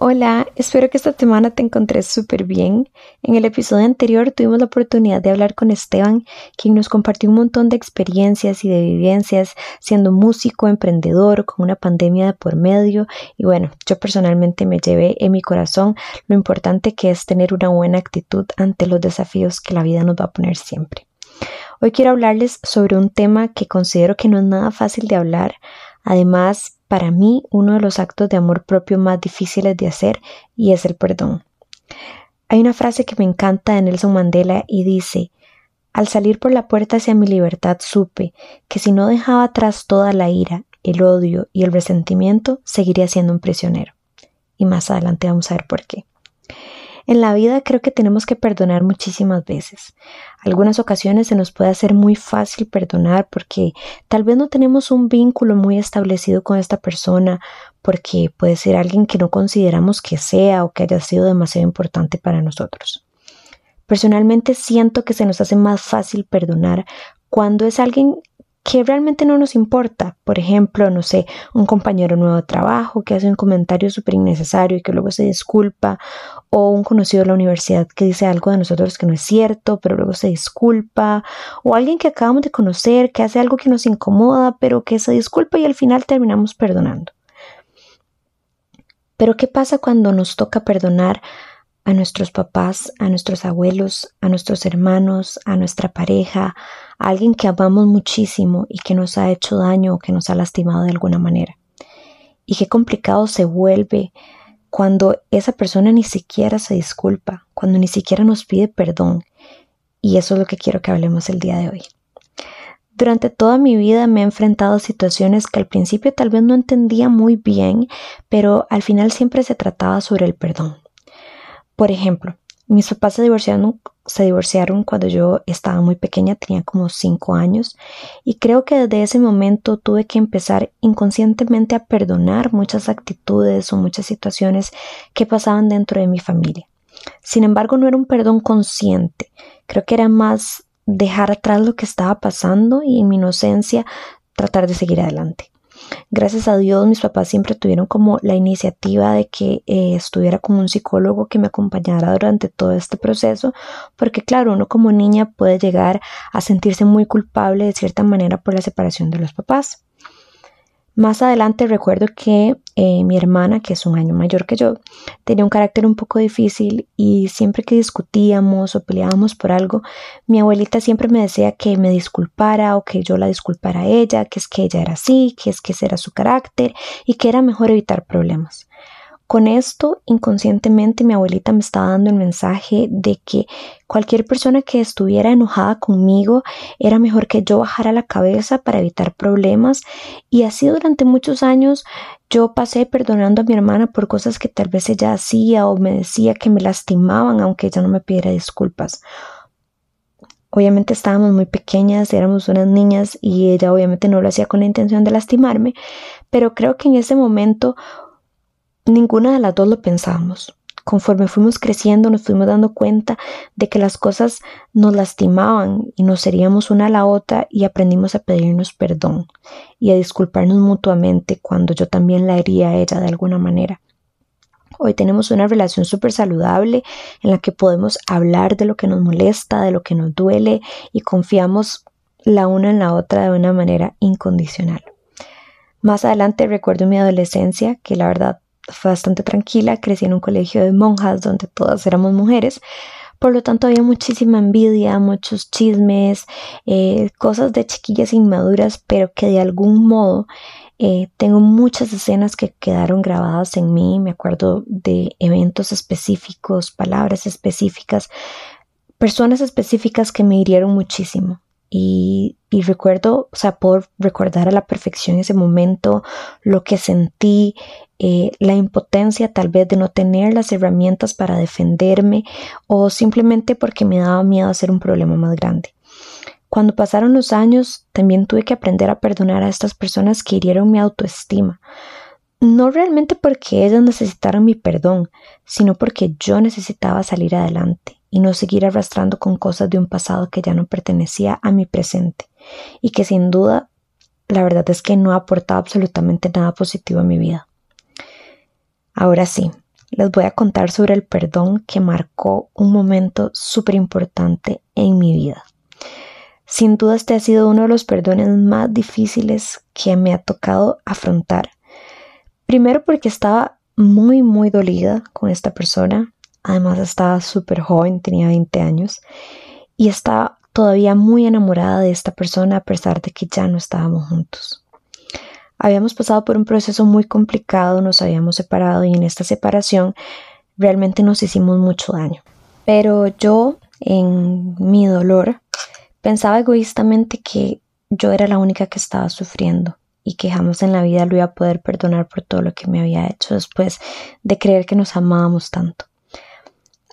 Hola, espero que esta semana te encontres súper bien. En el episodio anterior tuvimos la oportunidad de hablar con Esteban, quien nos compartió un montón de experiencias y de vivencias siendo músico, emprendedor, con una pandemia de por medio. Y bueno, yo personalmente me llevé en mi corazón lo importante que es tener una buena actitud ante los desafíos que la vida nos va a poner siempre. Hoy quiero hablarles sobre un tema que considero que no es nada fácil de hablar. Además, para mí uno de los actos de amor propio más difíciles de hacer y es el perdón. Hay una frase que me encanta de Nelson Mandela y dice, al salir por la puerta hacia mi libertad supe que si no dejaba atrás toda la ira, el odio y el resentimiento, seguiría siendo un prisionero. Y más adelante vamos a ver por qué. En la vida creo que tenemos que perdonar muchísimas veces. Algunas ocasiones se nos puede hacer muy fácil perdonar porque tal vez no tenemos un vínculo muy establecido con esta persona, porque puede ser alguien que no consideramos que sea o que haya sido demasiado importante para nosotros. Personalmente siento que se nos hace más fácil perdonar cuando es alguien que realmente no nos importa. Por ejemplo, no sé, un compañero nuevo de trabajo que hace un comentario súper innecesario y que luego se disculpa, o un conocido de la universidad que dice algo de nosotros que no es cierto, pero luego se disculpa, o alguien que acabamos de conocer que hace algo que nos incomoda, pero que se disculpa y al final terminamos perdonando. Pero ¿qué pasa cuando nos toca perdonar a nuestros papás, a nuestros abuelos, a nuestros hermanos, a nuestra pareja, alguien que amamos muchísimo y que nos ha hecho daño o que nos ha lastimado de alguna manera. Y qué complicado se vuelve cuando esa persona ni siquiera se disculpa, cuando ni siquiera nos pide perdón. Y eso es lo que quiero que hablemos el día de hoy. Durante toda mi vida me he enfrentado a situaciones que al principio tal vez no entendía muy bien, pero al final siempre se trataba sobre el perdón. Por ejemplo, mis papás se divorciaron, se divorciaron cuando yo estaba muy pequeña, tenía como 5 años, y creo que desde ese momento tuve que empezar inconscientemente a perdonar muchas actitudes o muchas situaciones que pasaban dentro de mi familia. Sin embargo, no era un perdón consciente, creo que era más dejar atrás lo que estaba pasando y en mi inocencia tratar de seguir adelante. Gracias a Dios mis papás siempre tuvieron como la iniciativa de que eh, estuviera con un psicólogo que me acompañara durante todo este proceso, porque claro, uno como niña puede llegar a sentirse muy culpable de cierta manera por la separación de los papás. Más adelante recuerdo que eh, mi hermana, que es un año mayor que yo, tenía un carácter un poco difícil y siempre que discutíamos o peleábamos por algo, mi abuelita siempre me decía que me disculpara o que yo la disculpara a ella, que es que ella era así, que es que ese era su carácter y que era mejor evitar problemas. Con esto, inconscientemente, mi abuelita me estaba dando el mensaje de que cualquier persona que estuviera enojada conmigo era mejor que yo bajara la cabeza para evitar problemas y así durante muchos años yo pasé perdonando a mi hermana por cosas que tal vez ella hacía o me decía que me lastimaban aunque ella no me pidiera disculpas. Obviamente estábamos muy pequeñas, éramos unas niñas y ella obviamente no lo hacía con la intención de lastimarme, pero creo que en ese momento Ninguna de las dos lo pensábamos. Conforme fuimos creciendo nos fuimos dando cuenta de que las cosas nos lastimaban y nos seríamos una a la otra y aprendimos a pedirnos perdón y a disculparnos mutuamente cuando yo también la hería a ella de alguna manera. Hoy tenemos una relación súper saludable en la que podemos hablar de lo que nos molesta, de lo que nos duele y confiamos la una en la otra de una manera incondicional. Más adelante recuerdo mi adolescencia que la verdad fue bastante tranquila, crecí en un colegio de monjas donde todas éramos mujeres, por lo tanto había muchísima envidia, muchos chismes, eh, cosas de chiquillas inmaduras, pero que de algún modo eh, tengo muchas escenas que quedaron grabadas en mí, me acuerdo de eventos específicos, palabras específicas, personas específicas que me hirieron muchísimo. Y, y, recuerdo, o sea, por recordar a la perfección ese momento, lo que sentí, eh, la impotencia tal vez de no tener las herramientas para defenderme o simplemente porque me daba miedo hacer un problema más grande. Cuando pasaron los años, también tuve que aprender a perdonar a estas personas que hirieron mi autoestima. No realmente porque ellas necesitaran mi perdón, sino porque yo necesitaba salir adelante y no seguir arrastrando con cosas de un pasado que ya no pertenecía a mi presente y que sin duda la verdad es que no ha aportado absolutamente nada positivo a mi vida. Ahora sí, les voy a contar sobre el perdón que marcó un momento súper importante en mi vida. Sin duda este ha sido uno de los perdones más difíciles que me ha tocado afrontar. Primero porque estaba muy, muy dolida con esta persona. Además estaba súper joven, tenía 20 años. Y estaba todavía muy enamorada de esta persona a pesar de que ya no estábamos juntos. Habíamos pasado por un proceso muy complicado, nos habíamos separado y en esta separación realmente nos hicimos mucho daño. Pero yo, en mi dolor, pensaba egoístamente que yo era la única que estaba sufriendo y que jamás en la vida lo iba a poder perdonar por todo lo que me había hecho después de creer que nos amábamos tanto.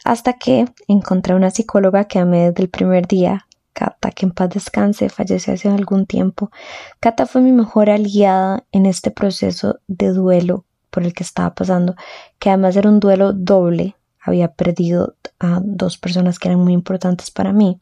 Hasta que encontré una psicóloga que amé desde el primer día, Cata, que en paz descanse, falleció hace algún tiempo. Cata fue mi mejor aliada en este proceso de duelo por el que estaba pasando, que además era un duelo doble. Había perdido a dos personas que eran muy importantes para mí.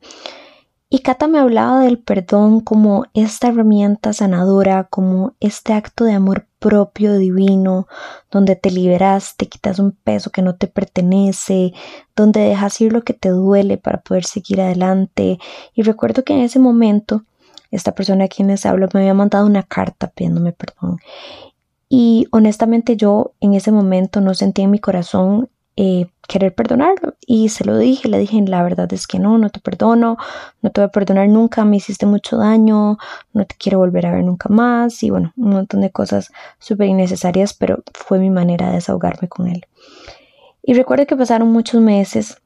Y Cata me hablaba del perdón como esta herramienta sanadora, como este acto de amor propio divino, donde te liberas, te quitas un peso que no te pertenece, donde dejas ir lo que te duele para poder seguir adelante. Y recuerdo que en ese momento, esta persona a quien les hablo me había mandado una carta pidiéndome perdón. Y honestamente yo en ese momento no sentía en mi corazón eh, querer perdonarlo. Y se lo dije, le dije, la verdad es que no, no te perdono, no te voy a perdonar nunca, me hiciste mucho daño, no te quiero volver a ver nunca más. Y bueno, un montón de cosas súper innecesarias, pero fue mi manera de desahogarme con él. Y recuerdo que pasaron muchos meses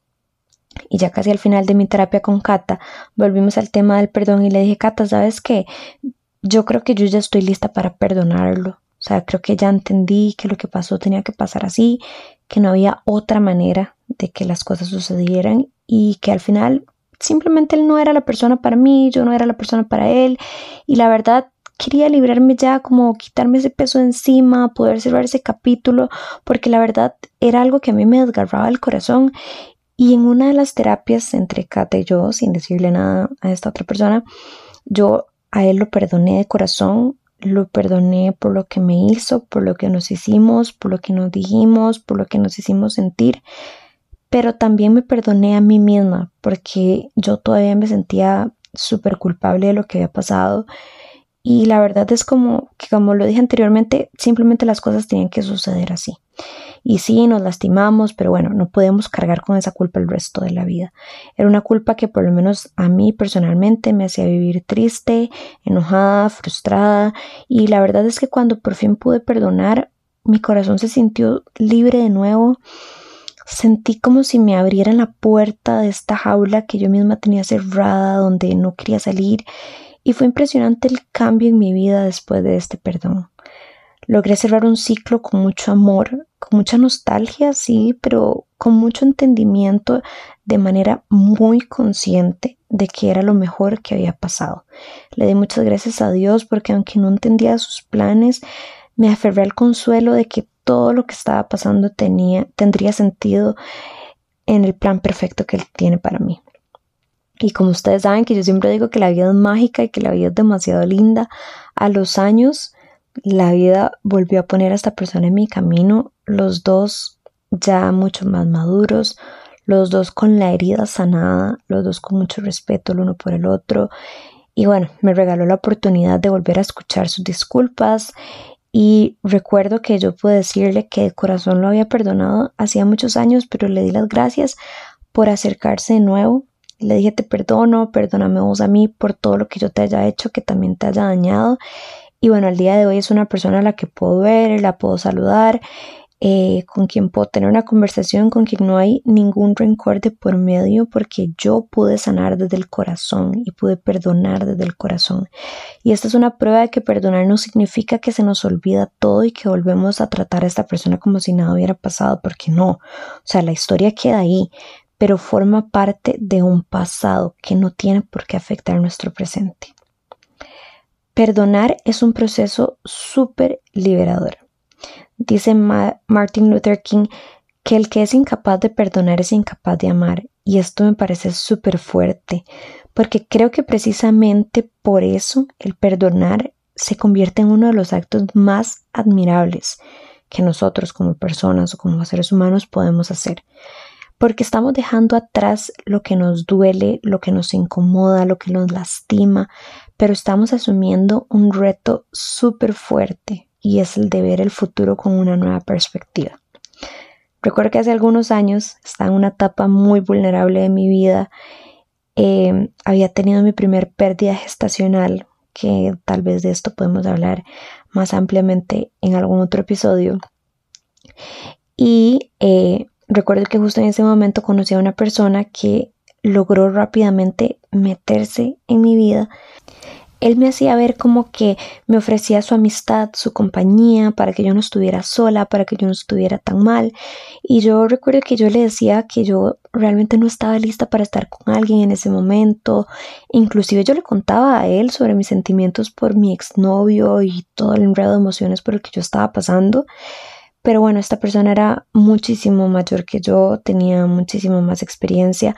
y ya casi al final de mi terapia con Kata, volvimos al tema del perdón y le dije, Kata, ¿sabes qué? Yo creo que yo ya estoy lista para perdonarlo. O sea, creo que ya entendí que lo que pasó tenía que pasar así, que no había otra manera de que las cosas sucedieran y que al final simplemente él no era la persona para mí, yo no era la persona para él. Y la verdad quería librarme ya como quitarme ese peso encima, poder cerrar ese capítulo, porque la verdad era algo que a mí me desgarraba el corazón. Y en una de las terapias entre Kate y yo, sin decirle nada a esta otra persona, yo a él lo perdoné de corazón lo perdoné por lo que me hizo, por lo que nos hicimos, por lo que nos dijimos, por lo que nos hicimos sentir, pero también me perdoné a mí misma porque yo todavía me sentía súper culpable de lo que había pasado y la verdad es como que como lo dije anteriormente, simplemente las cosas tenían que suceder así. Y sí, nos lastimamos, pero bueno, no podemos cargar con esa culpa el resto de la vida. Era una culpa que por lo menos a mí personalmente me hacía vivir triste, enojada, frustrada. Y la verdad es que cuando por fin pude perdonar, mi corazón se sintió libre de nuevo. Sentí como si me abrieran la puerta de esta jaula que yo misma tenía cerrada, donde no quería salir y fue impresionante el cambio en mi vida después de este perdón. Logré cerrar un ciclo con mucho amor, con mucha nostalgia, sí, pero con mucho entendimiento de manera muy consciente de que era lo mejor que había pasado. Le di muchas gracias a Dios porque aunque no entendía sus planes, me aferré al consuelo de que todo lo que estaba pasando tenía, tendría sentido en el plan perfecto que Él tiene para mí. Y como ustedes saben que yo siempre digo que la vida es mágica y que la vida es demasiado linda, a los años la vida volvió a poner a esta persona en mi camino, los dos ya mucho más maduros, los dos con la herida sanada, los dos con mucho respeto el uno por el otro. Y bueno, me regaló la oportunidad de volver a escuchar sus disculpas y recuerdo que yo pude decirle que de corazón lo había perdonado hacía muchos años, pero le di las gracias por acercarse de nuevo, le dije, te perdono, perdóname vos a mí por todo lo que yo te haya hecho, que también te haya dañado. Y bueno, al día de hoy es una persona a la que puedo ver, la puedo saludar, eh, con quien puedo tener una conversación, con quien no hay ningún rencor de por medio, porque yo pude sanar desde el corazón y pude perdonar desde el corazón. Y esta es una prueba de que perdonar no significa que se nos olvida todo y que volvemos a tratar a esta persona como si nada hubiera pasado, porque no. O sea, la historia queda ahí, pero forma parte de un pasado que no tiene por qué afectar nuestro presente. Perdonar es un proceso súper liberador. Dice Martin Luther King que el que es incapaz de perdonar es incapaz de amar. Y esto me parece súper fuerte, porque creo que precisamente por eso el perdonar se convierte en uno de los actos más admirables que nosotros como personas o como seres humanos podemos hacer. Porque estamos dejando atrás lo que nos duele, lo que nos incomoda, lo que nos lastima, pero estamos asumiendo un reto súper fuerte y es el de ver el futuro con una nueva perspectiva. Recuerdo que hace algunos años estaba en una etapa muy vulnerable de mi vida. Eh, había tenido mi primer pérdida gestacional, que tal vez de esto podemos hablar más ampliamente en algún otro episodio. Y eh, recuerdo que justo en ese momento conocí a una persona que logró rápidamente meterse en mi vida él me hacía ver como que me ofrecía su amistad, su compañía, para que yo no estuviera sola, para que yo no estuviera tan mal. Y yo recuerdo que yo le decía que yo realmente no estaba lista para estar con alguien en ese momento. Inclusive yo le contaba a él sobre mis sentimientos por mi exnovio y todo el enredo de emociones por el que yo estaba pasando. Pero bueno, esta persona era muchísimo mayor que yo, tenía muchísimo más experiencia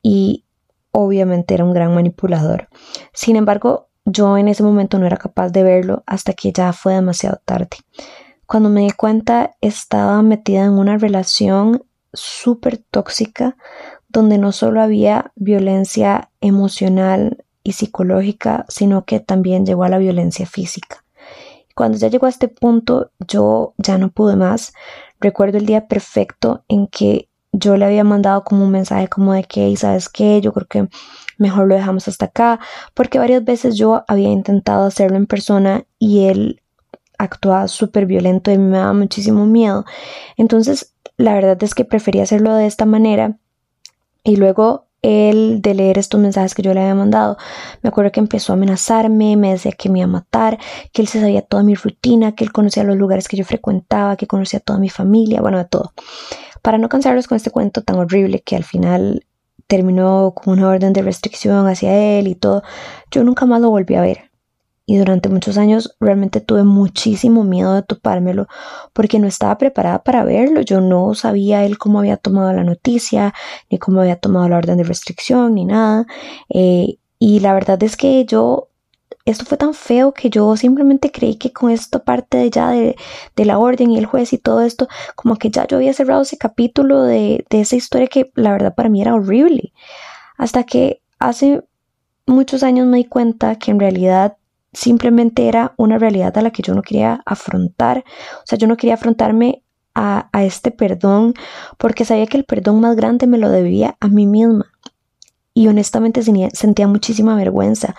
y obviamente era un gran manipulador. Sin embargo, yo en ese momento no era capaz de verlo hasta que ya fue demasiado tarde. Cuando me di cuenta estaba metida en una relación súper tóxica donde no solo había violencia emocional y psicológica, sino que también llegó a la violencia física. Cuando ya llegó a este punto, yo ya no pude más. Recuerdo el día perfecto en que yo le había mandado como un mensaje como de que, ¿sabes qué? Yo creo que mejor lo dejamos hasta acá, porque varias veces yo había intentado hacerlo en persona y él actuaba súper violento y me daba muchísimo miedo. Entonces, la verdad es que prefería hacerlo de esta manera y luego él de leer estos mensajes que yo le había mandado, me acuerdo que empezó a amenazarme, me decía que me iba a matar, que él se sabía toda mi rutina, que él conocía los lugares que yo frecuentaba, que conocía toda mi familia, bueno, de todo. Para no cansarlos con este cuento tan horrible que al final terminó con una orden de restricción hacia él y todo, yo nunca más lo volví a ver. Y durante muchos años realmente tuve muchísimo miedo de topármelo porque no estaba preparada para verlo. Yo no sabía él cómo había tomado la noticia, ni cómo había tomado la orden de restricción, ni nada. Eh, y la verdad es que yo esto fue tan feo que yo simplemente creí que con esto parte de ya de, la orden y el juez y todo esto, como que ya yo había cerrado ese capítulo de, de esa historia que la verdad para mí era horrible. Hasta que hace muchos años me di cuenta que en realidad simplemente era una realidad a la que yo no quería afrontar. O sea, yo no quería afrontarme a, a, este perdón porque sabía que el perdón más grande me lo debía a mí misma. Y honestamente sentía muchísima vergüenza.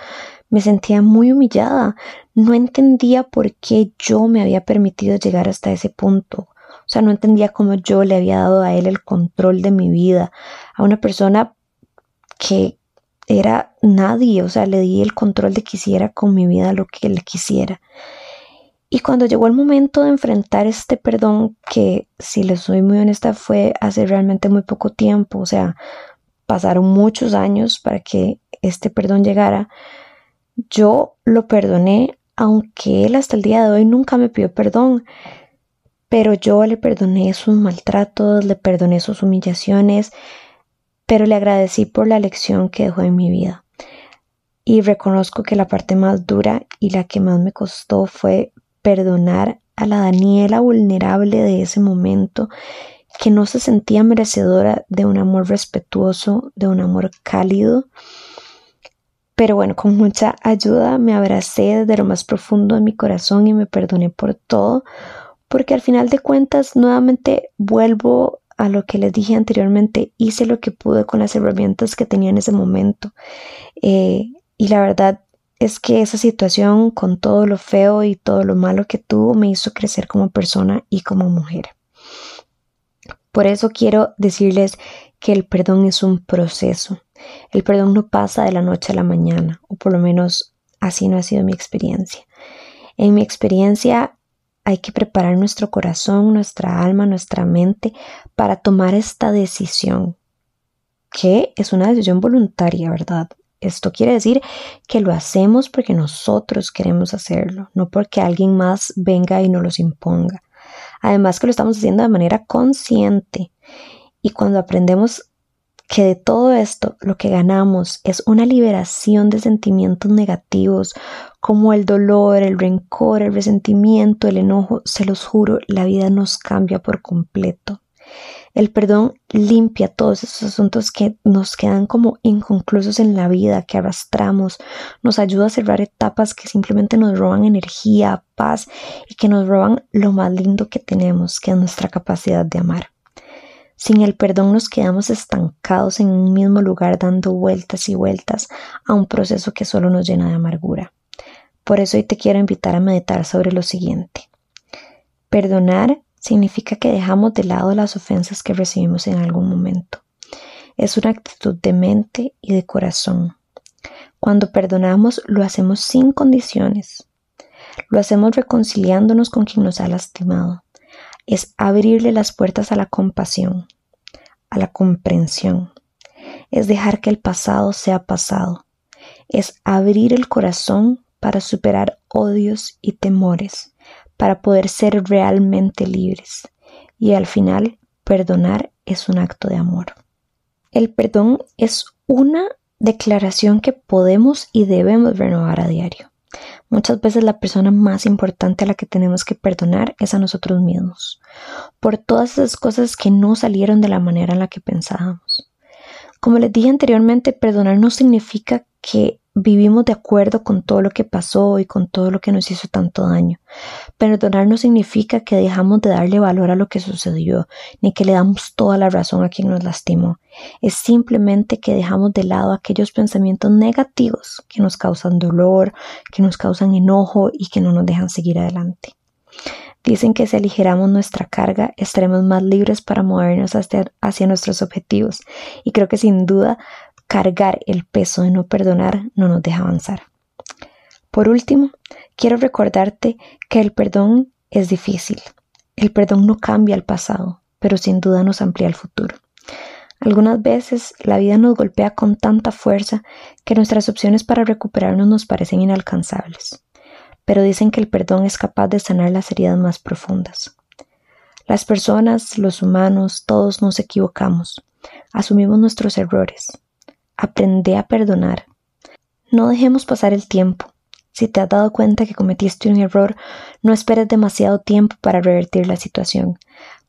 Me sentía muy humillada. No entendía por qué yo me había permitido llegar hasta ese punto. O sea, no entendía cómo yo le había dado a él el control de mi vida. A una persona que era nadie. O sea, le di el control de que hiciera con mi vida lo que él quisiera. Y cuando llegó el momento de enfrentar este perdón, que si les soy muy honesta fue hace realmente muy poco tiempo, o sea, pasaron muchos años para que este perdón llegara, yo lo perdoné, aunque él hasta el día de hoy nunca me pidió perdón, pero yo le perdoné sus maltratos, le perdoné sus humillaciones, pero le agradecí por la lección que dejó en mi vida. Y reconozco que la parte más dura y la que más me costó fue perdonar a la Daniela vulnerable de ese momento que no se sentía merecedora de un amor respetuoso, de un amor cálido, pero bueno, con mucha ayuda me abracé desde lo más profundo de mi corazón y me perdoné por todo, porque al final de cuentas nuevamente vuelvo a lo que les dije anteriormente, hice lo que pude con las herramientas que tenía en ese momento. Eh, y la verdad es que esa situación, con todo lo feo y todo lo malo que tuvo, me hizo crecer como persona y como mujer. Por eso quiero decirles que el perdón es un proceso. El perdón no pasa de la noche a la mañana, o por lo menos así no ha sido mi experiencia. En mi experiencia hay que preparar nuestro corazón, nuestra alma, nuestra mente para tomar esta decisión, que es una decisión voluntaria, ¿verdad? Esto quiere decir que lo hacemos porque nosotros queremos hacerlo, no porque alguien más venga y nos los imponga. Además que lo estamos haciendo de manera consciente. Y cuando aprendemos que de todo esto lo que ganamos es una liberación de sentimientos negativos como el dolor, el rencor, el resentimiento, el enojo, se los juro, la vida nos cambia por completo. El perdón limpia todos esos asuntos que nos quedan como inconclusos en la vida, que arrastramos, nos ayuda a cerrar etapas que simplemente nos roban energía, paz y que nos roban lo más lindo que tenemos, que es nuestra capacidad de amar. Sin el perdón nos quedamos estancados en un mismo lugar dando vueltas y vueltas a un proceso que solo nos llena de amargura. Por eso hoy te quiero invitar a meditar sobre lo siguiente. Perdonar significa que dejamos de lado las ofensas que recibimos en algún momento. Es una actitud de mente y de corazón. Cuando perdonamos lo hacemos sin condiciones. Lo hacemos reconciliándonos con quien nos ha lastimado es abrirle las puertas a la compasión, a la comprensión. Es dejar que el pasado sea pasado. Es abrir el corazón para superar odios y temores, para poder ser realmente libres. Y al final, perdonar es un acto de amor. El perdón es una declaración que podemos y debemos renovar a diario. Muchas veces la persona más importante a la que tenemos que perdonar es a nosotros mismos, por todas esas cosas que no salieron de la manera en la que pensábamos. Como les dije anteriormente, perdonar no significa que vivimos de acuerdo con todo lo que pasó y con todo lo que nos hizo tanto daño. Perdonar no significa que dejamos de darle valor a lo que sucedió, ni que le damos toda la razón a quien nos lastimó. Es simplemente que dejamos de lado aquellos pensamientos negativos que nos causan dolor, que nos causan enojo y que no nos dejan seguir adelante. Dicen que si aligeramos nuestra carga, estaremos más libres para movernos hacia, hacia nuestros objetivos. Y creo que sin duda cargar el peso de no perdonar no nos deja avanzar. Por último, quiero recordarte que el perdón es difícil. El perdón no cambia el pasado, pero sin duda nos amplía el futuro. Algunas veces la vida nos golpea con tanta fuerza que nuestras opciones para recuperarnos nos parecen inalcanzables, pero dicen que el perdón es capaz de sanar las heridas más profundas. Las personas, los humanos, todos nos equivocamos, asumimos nuestros errores, Aprende a perdonar. No dejemos pasar el tiempo. Si te has dado cuenta que cometiste un error, no esperes demasiado tiempo para revertir la situación.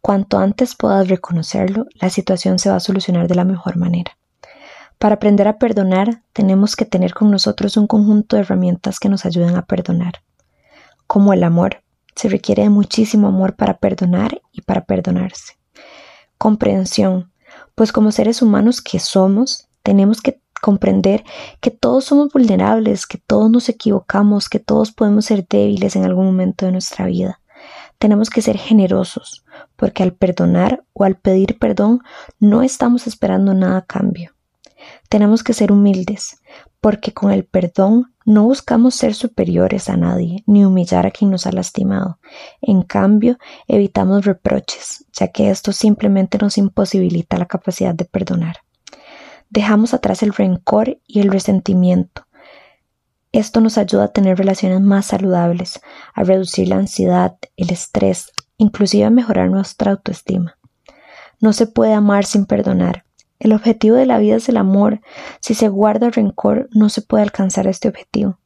Cuanto antes puedas reconocerlo, la situación se va a solucionar de la mejor manera. Para aprender a perdonar, tenemos que tener con nosotros un conjunto de herramientas que nos ayuden a perdonar. Como el amor, se requiere de muchísimo amor para perdonar y para perdonarse. Comprensión, pues como seres humanos que somos, tenemos que comprender que todos somos vulnerables, que todos nos equivocamos, que todos podemos ser débiles en algún momento de nuestra vida. Tenemos que ser generosos, porque al perdonar o al pedir perdón no estamos esperando nada a cambio. Tenemos que ser humildes, porque con el perdón no buscamos ser superiores a nadie, ni humillar a quien nos ha lastimado. En cambio, evitamos reproches, ya que esto simplemente nos imposibilita la capacidad de perdonar. Dejamos atrás el rencor y el resentimiento. Esto nos ayuda a tener relaciones más saludables, a reducir la ansiedad, el estrés, inclusive a mejorar nuestra autoestima. No se puede amar sin perdonar. El objetivo de la vida es el amor. Si se guarda rencor, no se puede alcanzar este objetivo.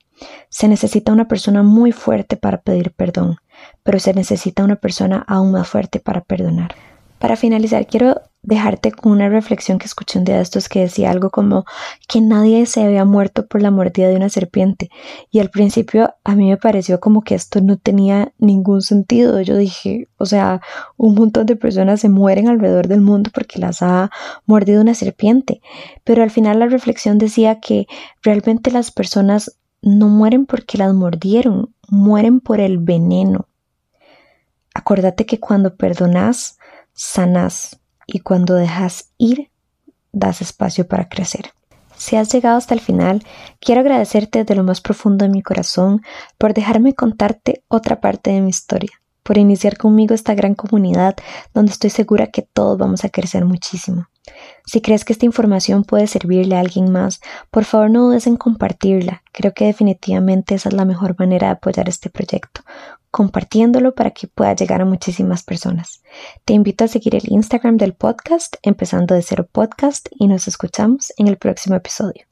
Se necesita una persona muy fuerte para pedir perdón, pero se necesita una persona aún más fuerte para perdonar. Para finalizar, quiero dejarte con una reflexión que escuché un día de estos que decía algo como que nadie se había muerto por la mordida de una serpiente. Y al principio a mí me pareció como que esto no tenía ningún sentido. Yo dije, o sea, un montón de personas se mueren alrededor del mundo porque las ha mordido una serpiente. Pero al final la reflexión decía que realmente las personas no mueren porque las mordieron, mueren por el veneno. Acuérdate que cuando perdonas, sanas y cuando dejas ir, das espacio para crecer. Si has llegado hasta el final, quiero agradecerte de lo más profundo de mi corazón por dejarme contarte otra parte de mi historia, por iniciar conmigo esta gran comunidad donde estoy segura que todos vamos a crecer muchísimo. Si crees que esta información puede servirle a alguien más, por favor no dudes en compartirla. Creo que definitivamente esa es la mejor manera de apoyar este proyecto, compartiéndolo para que pueda llegar a muchísimas personas. Te invito a seguir el Instagram del podcast, empezando de cero podcast, y nos escuchamos en el próximo episodio.